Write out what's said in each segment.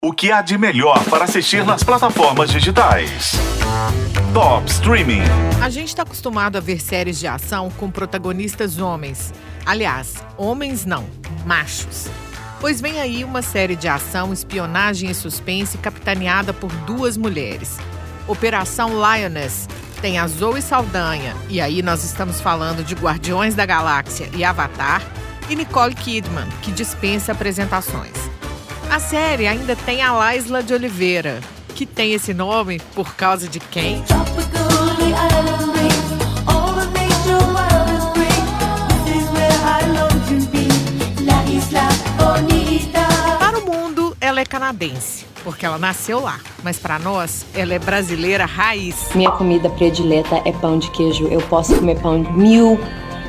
O que há de melhor para assistir nas plataformas digitais? Top Streaming. A gente está acostumado a ver séries de ação com protagonistas homens. Aliás, homens não, machos. Pois vem aí uma série de ação, espionagem e suspense capitaneada por duas mulheres. Operação Lioness tem a Zoe Saldanha, e aí nós estamos falando de Guardiões da Galáxia e Avatar, e Nicole Kidman, que dispensa apresentações. A série ainda tem a Laisla de Oliveira, que tem esse nome por causa de quem? Para o mundo, ela é canadense, porque ela nasceu lá. Mas para nós, ela é brasileira raiz. Minha comida predileta é pão de queijo. Eu posso comer pão mil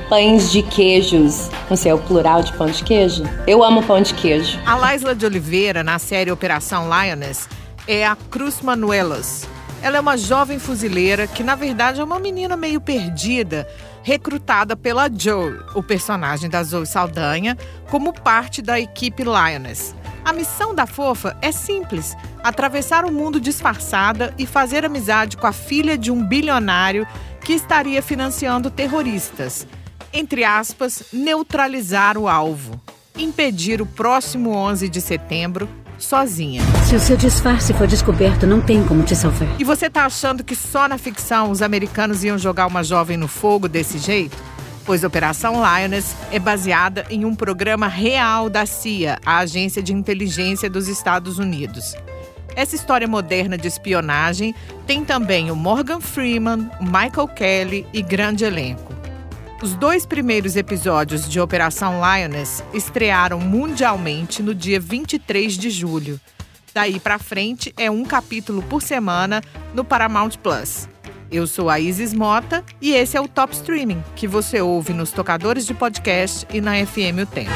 pães de queijos. Sei, é o plural de pão de queijo? Eu amo pão de queijo. A Laisla de Oliveira, na série Operação Lioness, é a Cruz Manuelas. Ela é uma jovem fuzileira que, na verdade, é uma menina meio perdida, recrutada pela Joe, o personagem da Zoe Saldanha, como parte da equipe Lioness. A missão da fofa é simples: atravessar o mundo disfarçada e fazer amizade com a filha de um bilionário que estaria financiando terroristas entre aspas, neutralizar o alvo, impedir o próximo 11 de setembro sozinha. Se o seu disfarce for descoberto, não tem como te salvar. E você tá achando que só na ficção os americanos iam jogar uma jovem no fogo desse jeito? Pois Operação Lioness é baseada em um programa real da CIA, a Agência de Inteligência dos Estados Unidos. Essa história moderna de espionagem tem também o Morgan Freeman, o Michael Kelly e grande elenco. Os dois primeiros episódios de Operação Lioness estrearam mundialmente no dia 23 de julho. Daí para frente é um capítulo por semana no Paramount Plus. Eu sou a Isis Mota e esse é o Top Streaming, que você ouve nos tocadores de podcast e na FM O Tempo.